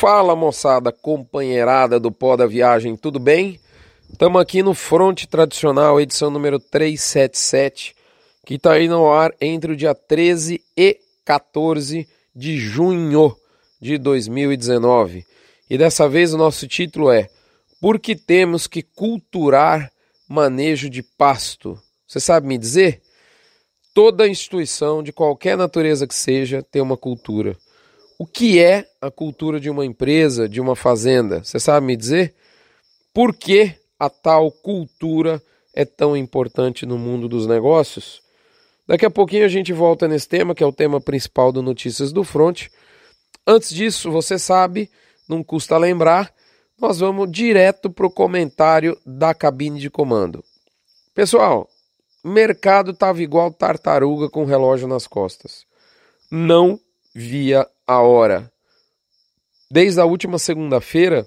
Fala moçada, companheirada do Pó da Viagem, tudo bem? Estamos aqui no Fronte Tradicional, edição número 377, que está aí no ar entre o dia 13 e 14 de junho de 2019. E dessa vez o nosso título é Por que temos que culturar manejo de pasto? Você sabe me dizer? Toda instituição, de qualquer natureza que seja, tem uma cultura. O que é a cultura de uma empresa, de uma fazenda? Você sabe me dizer? Por que a tal cultura é tão importante no mundo dos negócios? Daqui a pouquinho a gente volta nesse tema, que é o tema principal do Notícias do Front. Antes disso, você sabe, não custa lembrar, nós vamos direto para o comentário da cabine de comando. Pessoal, mercado estava igual tartaruga com relógio nas costas. Não via a hora. Desde a última segunda-feira,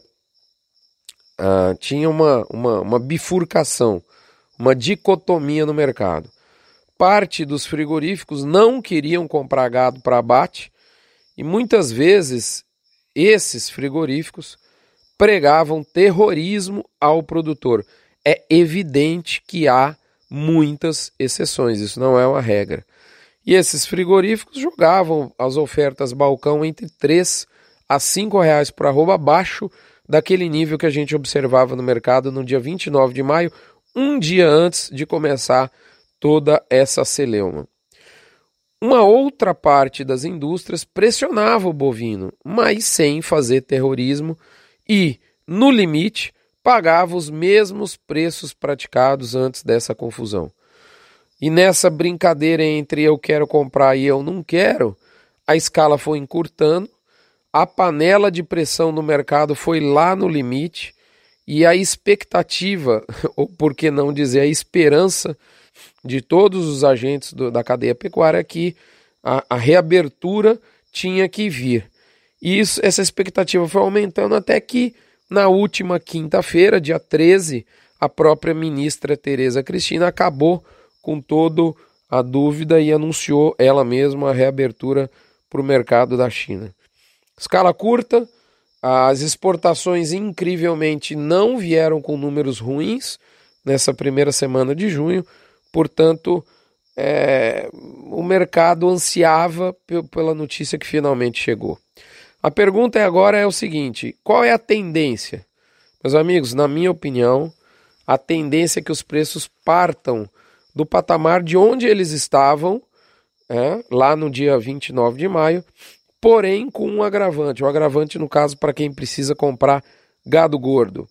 uh, tinha uma, uma, uma bifurcação, uma dicotomia no mercado. Parte dos frigoríficos não queriam comprar gado para abate e muitas vezes esses frigoríficos pregavam terrorismo ao produtor. É evidente que há muitas exceções, isso não é uma regra. E esses frigoríficos jogavam as ofertas balcão entre 3 a 5 reais por arroba abaixo daquele nível que a gente observava no mercado no dia 29 de maio, um dia antes de começar toda essa celeuma. Uma outra parte das indústrias pressionava o bovino, mas sem fazer terrorismo e, no limite, pagava os mesmos preços praticados antes dessa confusão. E nessa brincadeira entre eu quero comprar e eu não quero, a escala foi encurtando, a panela de pressão no mercado foi lá no limite e a expectativa, ou por que não dizer a esperança, de todos os agentes do, da cadeia pecuária é que a, a reabertura tinha que vir. E isso, essa expectativa foi aumentando até que na última quinta-feira, dia 13, a própria ministra Tereza Cristina acabou com todo a dúvida e anunciou ela mesma a reabertura para o mercado da China. Escala curta, as exportações incrivelmente não vieram com números ruins nessa primeira semana de junho, portanto, é, o mercado ansiava pela notícia que finalmente chegou. A pergunta é agora é o seguinte: qual é a tendência? Meus amigos, na minha opinião, a tendência é que os preços partam do patamar de onde eles estavam é, lá no dia 29 de maio, porém com um agravante. O agravante, no caso, para quem precisa comprar gado gordo.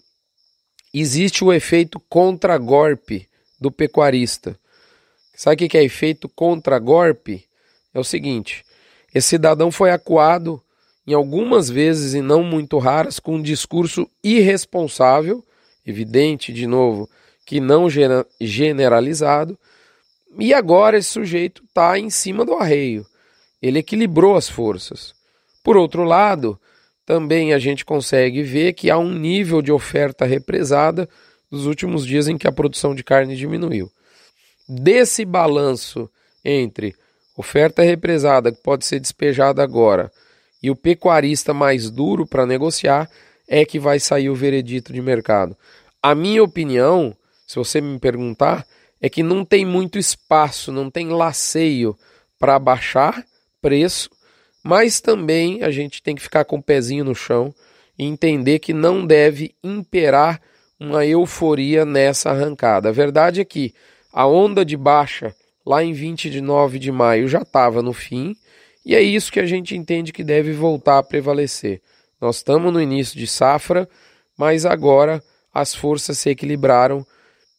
Existe o efeito contra-golpe do pecuarista. Sabe o que é efeito contra-golpe? É o seguinte: esse cidadão foi acuado em algumas vezes e não muito raras com um discurso irresponsável, evidente, de novo, que não generalizado, e agora esse sujeito está em cima do arreio. Ele equilibrou as forças. Por outro lado, também a gente consegue ver que há um nível de oferta represada dos últimos dias em que a produção de carne diminuiu. Desse balanço entre oferta represada, que pode ser despejada agora, e o pecuarista mais duro para negociar, é que vai sair o veredito de mercado. A minha opinião se você me perguntar, é que não tem muito espaço, não tem laceio para baixar preço, mas também a gente tem que ficar com o pezinho no chão e entender que não deve imperar uma euforia nessa arrancada. A verdade é que a onda de baixa lá em 29 de maio já estava no fim e é isso que a gente entende que deve voltar a prevalecer. Nós estamos no início de safra, mas agora as forças se equilibraram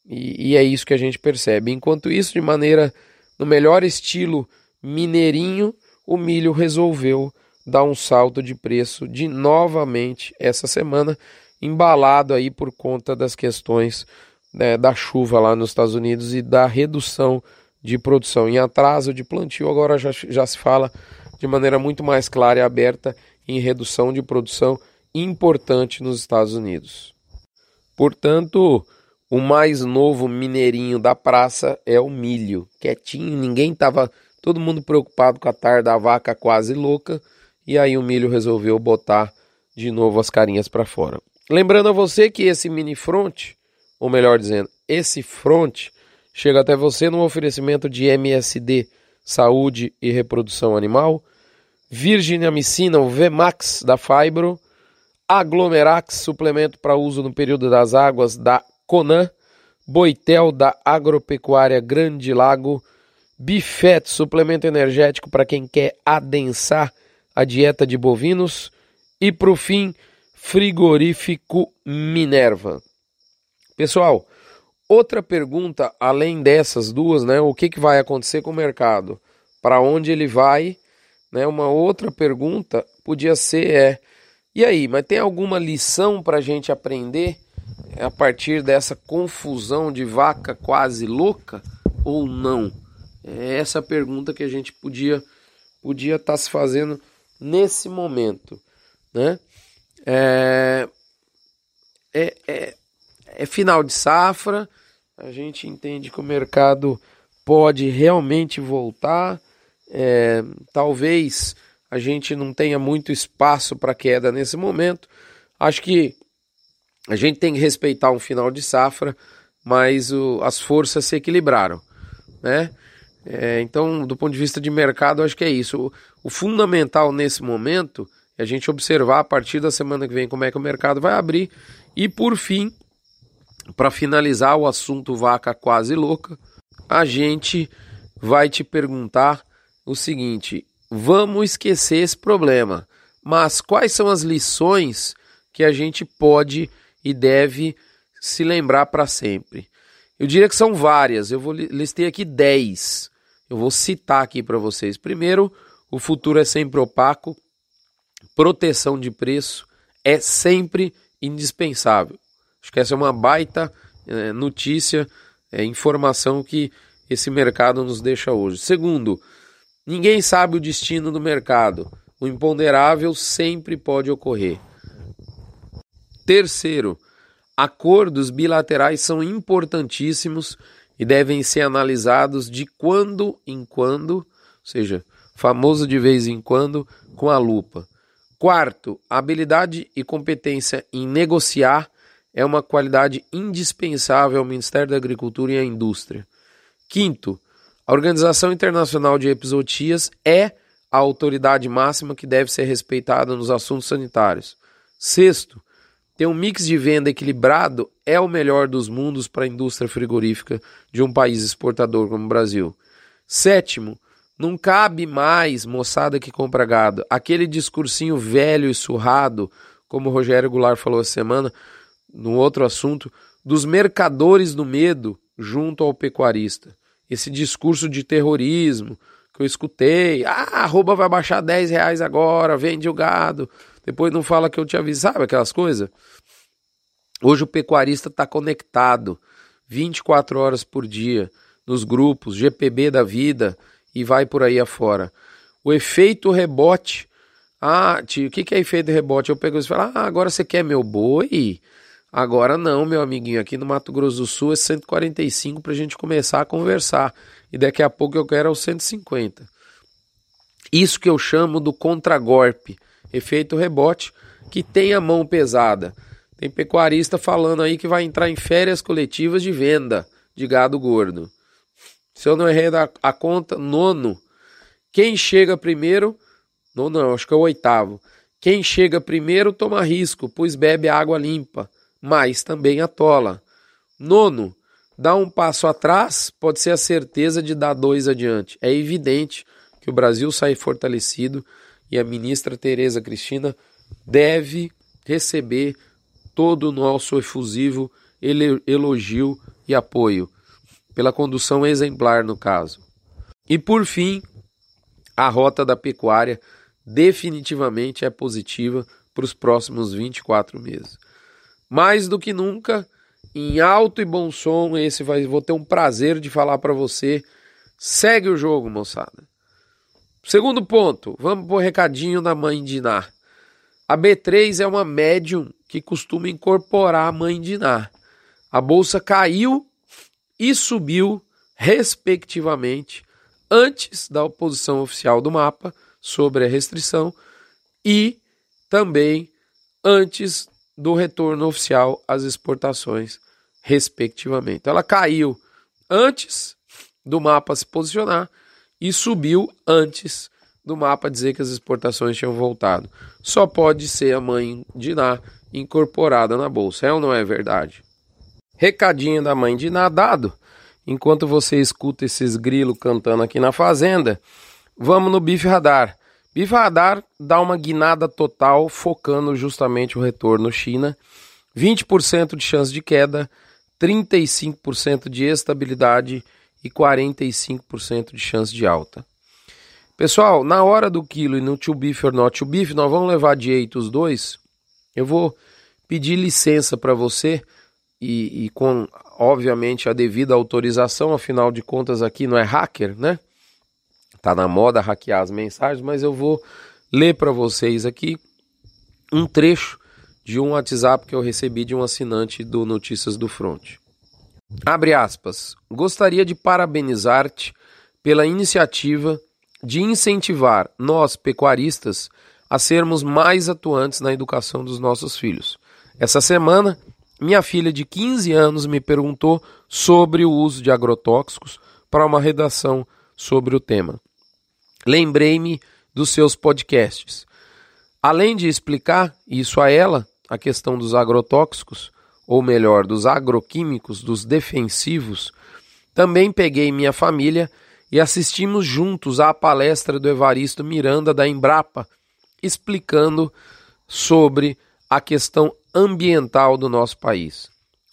e, e é isso que a gente percebe. Enquanto isso, de maneira no melhor estilo mineirinho, o milho resolveu dar um salto de preço de novamente essa semana, embalado aí por conta das questões né, da chuva lá nos Estados Unidos e da redução de produção. Em atraso de plantio, agora já, já se fala de maneira muito mais clara e aberta em redução de produção importante nos Estados Unidos. Portanto, o mais novo mineirinho da praça é o milho. Quietinho, ninguém tava. Todo mundo preocupado com a tarde da vaca quase louca. E aí o milho resolveu botar de novo as carinhas para fora. Lembrando a você que esse mini front, ou melhor dizendo, esse front chega até você no oferecimento de MSD Saúde e Reprodução Animal, Virginiamicina, o VMAX da Fibro, Aglomerax, suplemento para uso no período das águas da Conan, Boitel da Agropecuária Grande Lago, Bifet, suplemento energético para quem quer adensar a dieta de bovinos e, por fim, frigorífico Minerva. Pessoal, outra pergunta além dessas duas, né? O que, que vai acontecer com o mercado? Para onde ele vai? Né? Uma outra pergunta podia ser é, e aí, mas tem alguma lição para a gente aprender a partir dessa confusão de vaca quase louca ou não? É essa pergunta que a gente podia podia estar tá se fazendo nesse momento, né? É, é, é, é final de safra, a gente entende que o mercado pode realmente voltar, é, talvez a gente não tenha muito espaço para queda nesse momento. Acho que a gente tem que respeitar um final de safra, mas o, as forças se equilibraram, né? É, então, do ponto de vista de mercado, acho que é isso. O, o, fundamental nesse momento é a gente observar a partir da semana que vem como é que o mercado vai abrir. E por fim, para finalizar o assunto vaca quase louca, a gente vai te perguntar o seguinte: vamos esquecer esse problema, mas quais são as lições que a gente pode e deve se lembrar para sempre? Eu diria que são várias, eu vou listei aqui 10. Eu vou citar aqui para vocês. Primeiro, o futuro é sempre opaco, proteção de preço é sempre indispensável. Acho que essa é uma baita é, notícia, é, informação que esse mercado nos deixa hoje. Segundo, ninguém sabe o destino do mercado. O imponderável sempre pode ocorrer. Terceiro, acordos bilaterais são importantíssimos e devem ser analisados de quando em quando, ou seja, famoso de vez em quando, com a lupa. Quarto, habilidade e competência em negociar é uma qualidade indispensável ao Ministério da Agricultura e à indústria. Quinto, a Organização Internacional de Epizootias é a autoridade máxima que deve ser respeitada nos assuntos sanitários. Sexto, ter um mix de venda equilibrado é o melhor dos mundos para a indústria frigorífica de um país exportador como o Brasil. Sétimo, não cabe mais, moçada que compra gado, aquele discursinho velho e surrado, como o Rogério Goulart falou essa semana, no outro assunto, dos mercadores do medo junto ao pecuarista. Esse discurso de terrorismo que eu escutei, ah, arroba vai baixar 10 reais agora, vende o gado, depois não fala que eu te aviso, sabe aquelas coisas? Hoje o pecuarista está conectado 24 horas por dia nos grupos, GPB da vida e vai por aí afora. O efeito rebote. Ah, tio, o que, que é efeito rebote? Eu pego e falo, ah, agora você quer meu boi? Agora não, meu amiguinho, aqui no Mato Grosso do Sul é 145 para a gente começar a conversar. E daqui a pouco eu quero é o 150. Isso que eu chamo do contragolpe efeito rebote, que tem a mão pesada. Tem pecuarista falando aí que vai entrar em férias coletivas de venda de gado gordo. Se eu não errei a conta, nono. Quem chega primeiro, nono não, acho que é o oitavo. Quem chega primeiro toma risco, pois bebe água limpa, mas também atola. Nono, dá um passo atrás, pode ser a certeza de dar dois adiante. É evidente que o Brasil sai fortalecido e a ministra Tereza Cristina deve receber todo o nosso efusivo elogio e apoio pela condução exemplar no caso. E por fim, a rota da pecuária definitivamente é positiva para os próximos 24 meses. Mais do que nunca, em alto e bom som, esse vai vou ter um prazer de falar para você. Segue o jogo, moçada. Segundo ponto, vamos pro recadinho da mãe Diná. A B3 é uma médium que costuma incorporar a mãe Diná. A bolsa caiu e subiu, respectivamente, antes da oposição oficial do mapa sobre a restrição e também antes do retorno oficial às exportações, respectivamente. Ela caiu antes do mapa se posicionar e subiu antes do mapa dizer que as exportações tinham voltado. Só pode ser a mãe Diná incorporada na bolsa. É ou não é verdade? Recadinho da mãe Diná dado. Enquanto você escuta esses grilos cantando aqui na fazenda, vamos no bife radar. Bife radar dá uma guinada total, focando justamente o retorno China. 20% de chance de queda, 35% de estabilidade e 45% de chance de alta. Pessoal, na hora do quilo e no to beef or not to beef, nós vamos levar direito os dois. Eu vou pedir licença para você e, e, com, obviamente, a devida autorização, afinal de contas aqui não é hacker, né? Tá na moda hackear as mensagens, mas eu vou ler para vocês aqui um trecho de um WhatsApp que eu recebi de um assinante do Notícias do Front. Abre aspas. Gostaria de parabenizar-te pela iniciativa de incentivar nós, pecuaristas, a sermos mais atuantes na educação dos nossos filhos. Essa semana, minha filha de 15 anos me perguntou sobre o uso de agrotóxicos para uma redação sobre o tema. Lembrei-me dos seus podcasts. Além de explicar isso a ela, a questão dos agrotóxicos, ou melhor, dos agroquímicos, dos defensivos, também peguei minha família e assistimos juntos à palestra do Evaristo Miranda da Embrapa, explicando sobre a questão ambiental do nosso país.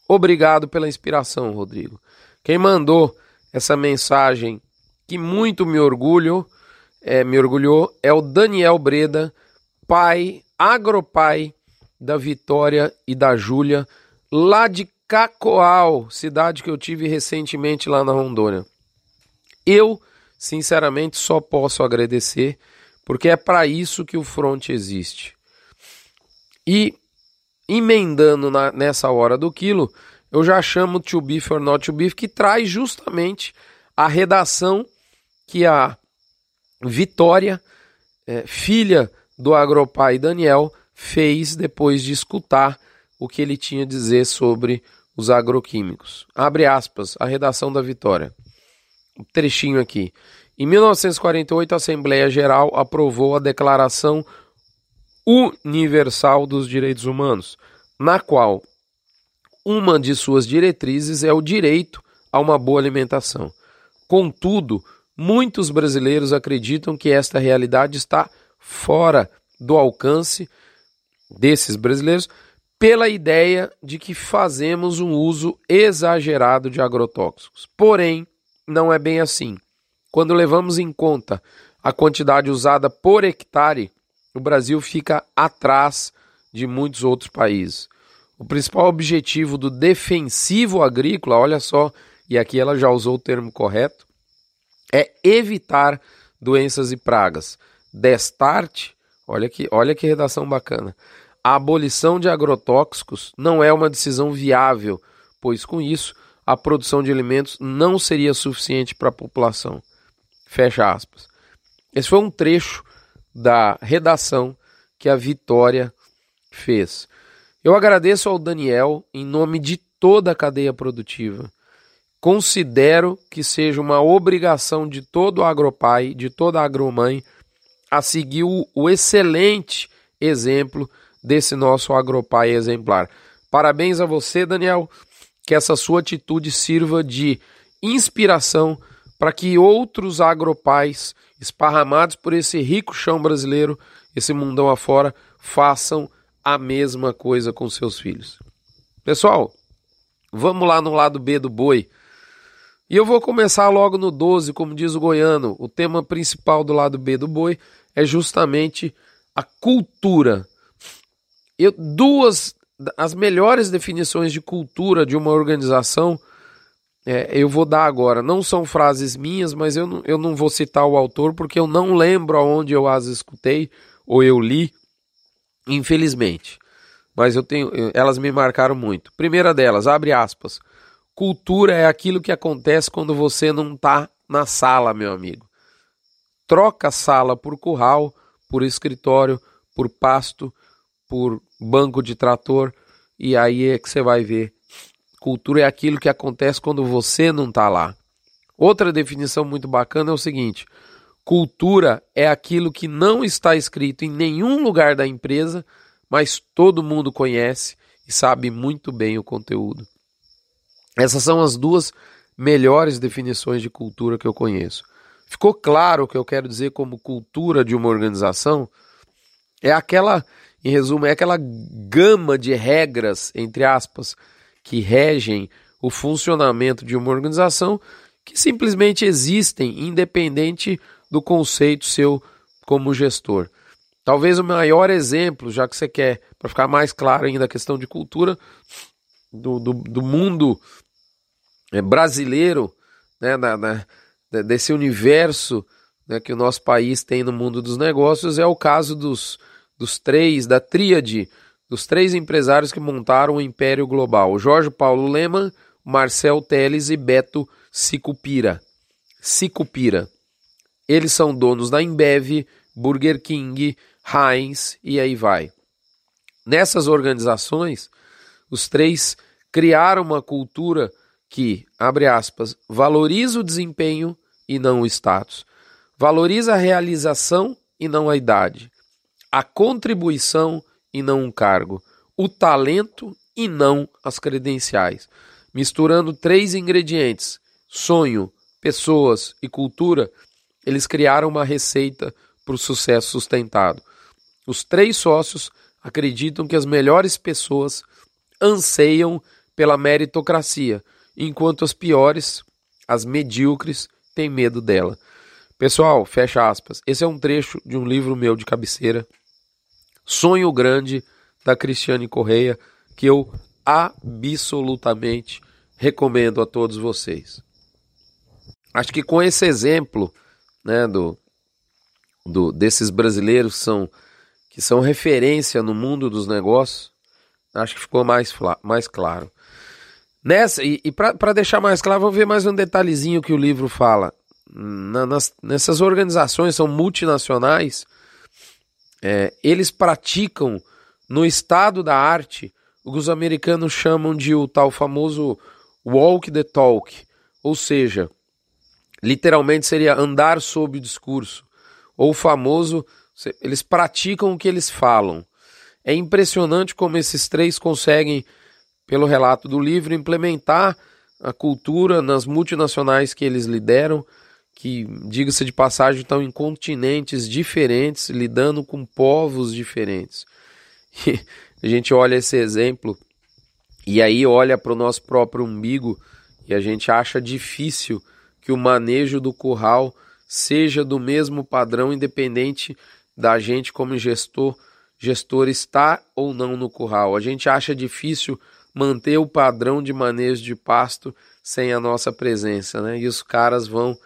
Obrigado pela inspiração, Rodrigo. Quem mandou essa mensagem que muito me orgulho, é, me orgulhou, é o Daniel Breda, pai, agropai da Vitória e da Júlia, lá de Cacoal, cidade que eu tive recentemente lá na Rondônia. Eu, sinceramente, só posso agradecer, porque é para isso que o front existe. E emendando na, nessa hora do quilo, eu já chamo To Beef or Not To Beef, que traz justamente a redação que a Vitória, é, filha do agropai Daniel, fez depois de escutar o que ele tinha a dizer sobre os agroquímicos. Abre aspas, a redação da Vitória um trechinho aqui. Em 1948, a Assembleia Geral aprovou a Declaração Universal dos Direitos Humanos, na qual uma de suas diretrizes é o direito a uma boa alimentação. Contudo, muitos brasileiros acreditam que esta realidade está fora do alcance desses brasileiros pela ideia de que fazemos um uso exagerado de agrotóxicos. Porém, não é bem assim. Quando levamos em conta a quantidade usada por hectare, o Brasil fica atrás de muitos outros países. O principal objetivo do defensivo agrícola, olha só, e aqui ela já usou o termo correto, é evitar doenças e pragas. Destarte, olha que, olha que redação bacana. A abolição de agrotóxicos não é uma decisão viável, pois com isso a produção de alimentos não seria suficiente para a população. Fecha aspas. Esse foi um trecho da redação que a Vitória fez. Eu agradeço ao Daniel em nome de toda a cadeia produtiva. Considero que seja uma obrigação de todo agropai, de toda agromãe, a seguir o, o excelente exemplo desse nosso agropai exemplar. Parabéns a você, Daniel que essa sua atitude sirva de inspiração para que outros agropais esparramados por esse rico chão brasileiro, esse mundão afora, façam a mesma coisa com seus filhos. Pessoal, vamos lá no lado B do boi. E eu vou começar logo no 12, como diz o goiano. O tema principal do lado B do boi é justamente a cultura. Eu, duas as melhores definições de cultura de uma organização é, eu vou dar agora. Não são frases minhas, mas eu não, eu não vou citar o autor porque eu não lembro aonde eu as escutei ou eu li, infelizmente. Mas eu tenho, elas me marcaram muito. Primeira delas, abre aspas. Cultura é aquilo que acontece quando você não está na sala, meu amigo. Troca sala por curral, por escritório, por pasto, por banco de trator e aí é que você vai ver. Cultura é aquilo que acontece quando você não está lá. Outra definição muito bacana é o seguinte: cultura é aquilo que não está escrito em nenhum lugar da empresa, mas todo mundo conhece e sabe muito bem o conteúdo. Essas são as duas melhores definições de cultura que eu conheço. Ficou claro o que eu quero dizer como cultura de uma organização? É aquela, em resumo, é aquela gama de regras, entre aspas, que regem o funcionamento de uma organização que simplesmente existem, independente do conceito seu como gestor. Talvez o maior exemplo, já que você quer, para ficar mais claro ainda a questão de cultura, do, do, do mundo é, brasileiro, né, da, desse universo né, que o nosso país tem no mundo dos negócios, é o caso dos, dos três, da tríade, dos três empresários que montaram o Império Global: Jorge Paulo Leman, Marcel Teles e Beto Sicupira. Sicupira. Eles são donos da Embev, Burger King, Heinz e aí vai. Nessas organizações, os três criaram uma cultura que, abre aspas, valoriza o desempenho e não o status, valoriza a realização e não a idade, a contribuição e não um cargo, o talento e não as credenciais, misturando três ingredientes: sonho, pessoas e cultura. Eles criaram uma receita para o sucesso sustentado. Os três sócios acreditam que as melhores pessoas anseiam pela meritocracia, enquanto as piores, as medíocres, têm medo dela. Pessoal, fecha aspas. Esse é um trecho de um livro meu de cabeceira, Sonho Grande, da Cristiane Correia, que eu absolutamente recomendo a todos vocês. Acho que com esse exemplo, né, do do, desses brasileiros que são, que são referência no mundo dos negócios, acho que ficou mais, mais claro. Nessa, e, e para deixar mais claro, vamos ver mais um detalhezinho que o livro fala. Na, nas, nessas organizações são multinacionais, é, eles praticam no estado da arte o que os americanos chamam de o tal famoso walk the talk, ou seja, literalmente seria andar sob o discurso. Ou o famoso, eles praticam o que eles falam. É impressionante como esses três conseguem, pelo relato do livro, implementar a cultura nas multinacionais que eles lideram, que, diga-se de passagem, estão em continentes diferentes, lidando com povos diferentes. E a gente olha esse exemplo e aí olha para o nosso próprio umbigo e a gente acha difícil que o manejo do curral seja do mesmo padrão, independente da gente como gestor, gestor está ou não no curral. A gente acha difícil manter o padrão de manejo de pasto sem a nossa presença, né? E os caras vão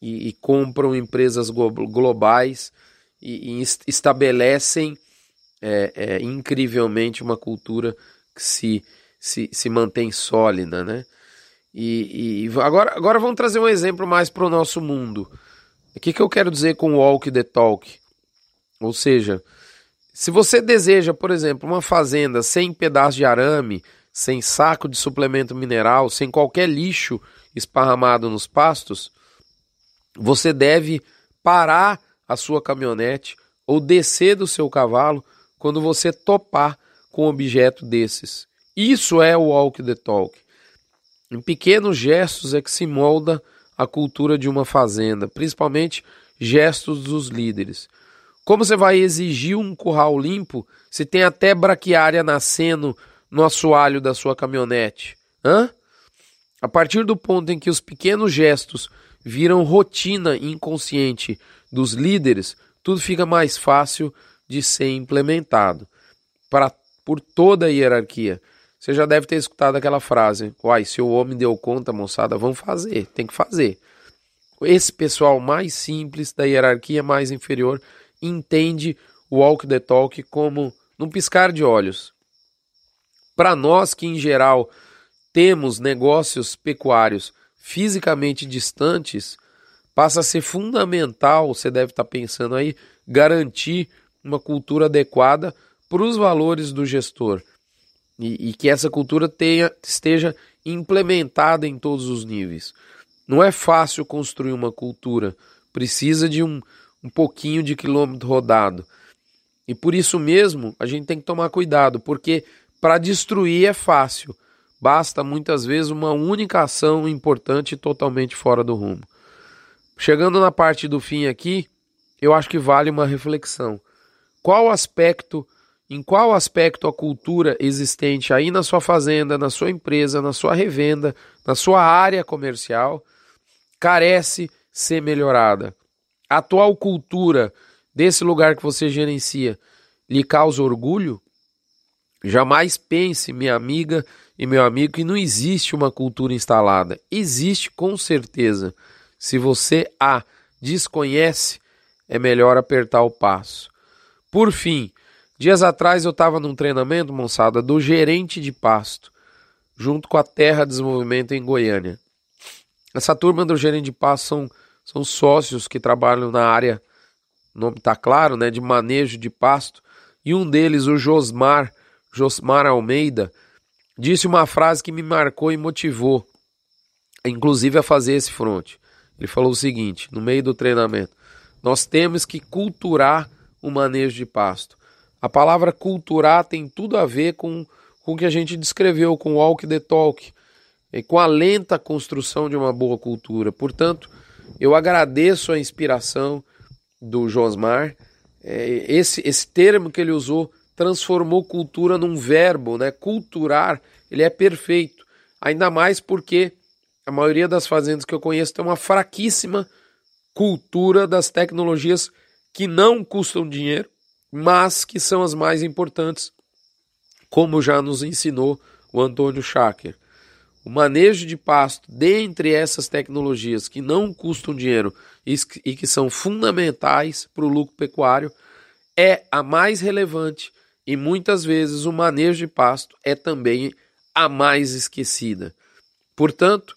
e, e compram empresas globais e, e estabelecem é, é, incrivelmente uma cultura que se, se, se mantém sólida, né? E, e agora, agora vamos trazer um exemplo mais para o nosso mundo. O que, que eu quero dizer com walk the talk? Ou seja, se você deseja, por exemplo, uma fazenda sem pedaço de arame, sem saco de suplemento mineral, sem qualquer lixo esparramado nos pastos, você deve parar a sua caminhonete ou descer do seu cavalo quando você topar com objeto desses. Isso é o walk the talk. Em pequenos gestos é que se molda a cultura de uma fazenda, principalmente gestos dos líderes. Como você vai exigir um curral limpo se tem até braquiária nascendo no assoalho da sua caminhonete? Hã? A partir do ponto em que os pequenos gestos viram rotina inconsciente dos líderes, tudo fica mais fácil de ser implementado para por toda a hierarquia. Você já deve ter escutado aquela frase: Uai, se o homem deu conta, moçada, vamos fazer, tem que fazer. Esse pessoal mais simples, da hierarquia mais inferior, entende o walk the talk como num piscar de olhos. Para nós que, em geral, temos negócios pecuários fisicamente distantes, passa a ser fundamental, você deve estar pensando aí, garantir uma cultura adequada para os valores do gestor e, e que essa cultura tenha, esteja implementada em todos os níveis. Não é fácil construir uma cultura, precisa de um, um pouquinho de quilômetro rodado. E por isso mesmo a gente tem que tomar cuidado, porque para destruir é fácil, basta muitas vezes uma única ação importante totalmente fora do rumo. Chegando na parte do fim aqui, eu acho que vale uma reflexão. Qual aspecto, em qual aspecto a cultura existente aí na sua fazenda, na sua empresa, na sua revenda, na sua área comercial, carece ser melhorada? A atual cultura desse lugar que você gerencia lhe causa orgulho? Jamais pense, minha amiga e meu amigo, que não existe uma cultura instalada. Existe com certeza. Se você a desconhece, é melhor apertar o passo. Por fim, dias atrás eu estava num treinamento, moçada, do gerente de pasto, junto com a Terra Desenvolvimento em Goiânia. Essa turma do gerente de pasto são, são sócios que trabalham na área, o nome está claro, né, de manejo de pasto, e um deles, o Josmar, Josmar Almeida, disse uma frase que me marcou e motivou, inclusive a fazer esse fronte. Ele falou o seguinte, no meio do treinamento: nós temos que culturar o manejo de pasto. A palavra culturar tem tudo a ver com, com o que a gente descreveu, com walk the talk, e com a lenta construção de uma boa cultura. Portanto, eu agradeço a inspiração do Josmar. É, esse, esse termo que ele usou transformou cultura num verbo, né? Culturar, ele é perfeito. Ainda mais porque a maioria das fazendas que eu conheço tem uma fraquíssima cultura das tecnologias que não custam dinheiro, mas que são as mais importantes, como já nos ensinou o Antônio Schacker. O manejo de pasto, dentre essas tecnologias que não custam dinheiro e que são fundamentais para o lucro pecuário, é a mais relevante e muitas vezes o manejo de pasto é também a mais esquecida. Portanto,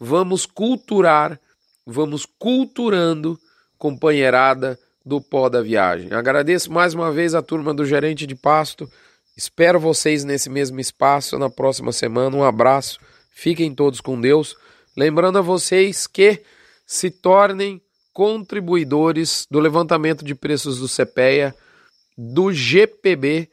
vamos culturar, vamos culturando companheirada do pó da viagem. Agradeço mais uma vez a turma do gerente de pasto. Espero vocês nesse mesmo espaço na próxima semana. Um abraço. Fiquem todos com Deus. Lembrando a vocês que se tornem contribuidores do levantamento de preços do CPEA, do GPB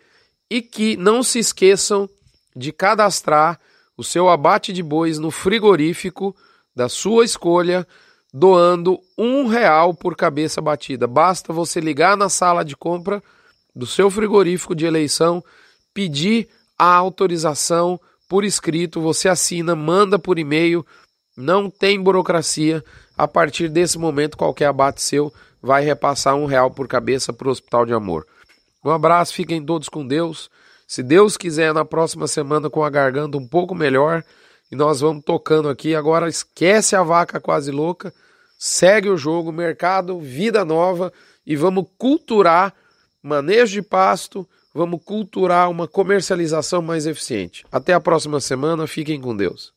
e que não se esqueçam de cadastrar o seu abate de bois no frigorífico da sua escolha, doando um real por cabeça batida. Basta você ligar na sala de compra do seu frigorífico de eleição, pedir a autorização por escrito, você assina, manda por e-mail, não tem burocracia. A partir desse momento, qualquer abate seu vai repassar um real por cabeça para o Hospital de Amor. Um abraço, fiquem todos com Deus. Se Deus quiser, na próxima semana com a garganta um pouco melhor, e nós vamos tocando aqui. Agora esquece a vaca quase louca, segue o jogo, mercado, vida nova e vamos culturar manejo de pasto, vamos culturar uma comercialização mais eficiente. Até a próxima semana, fiquem com Deus.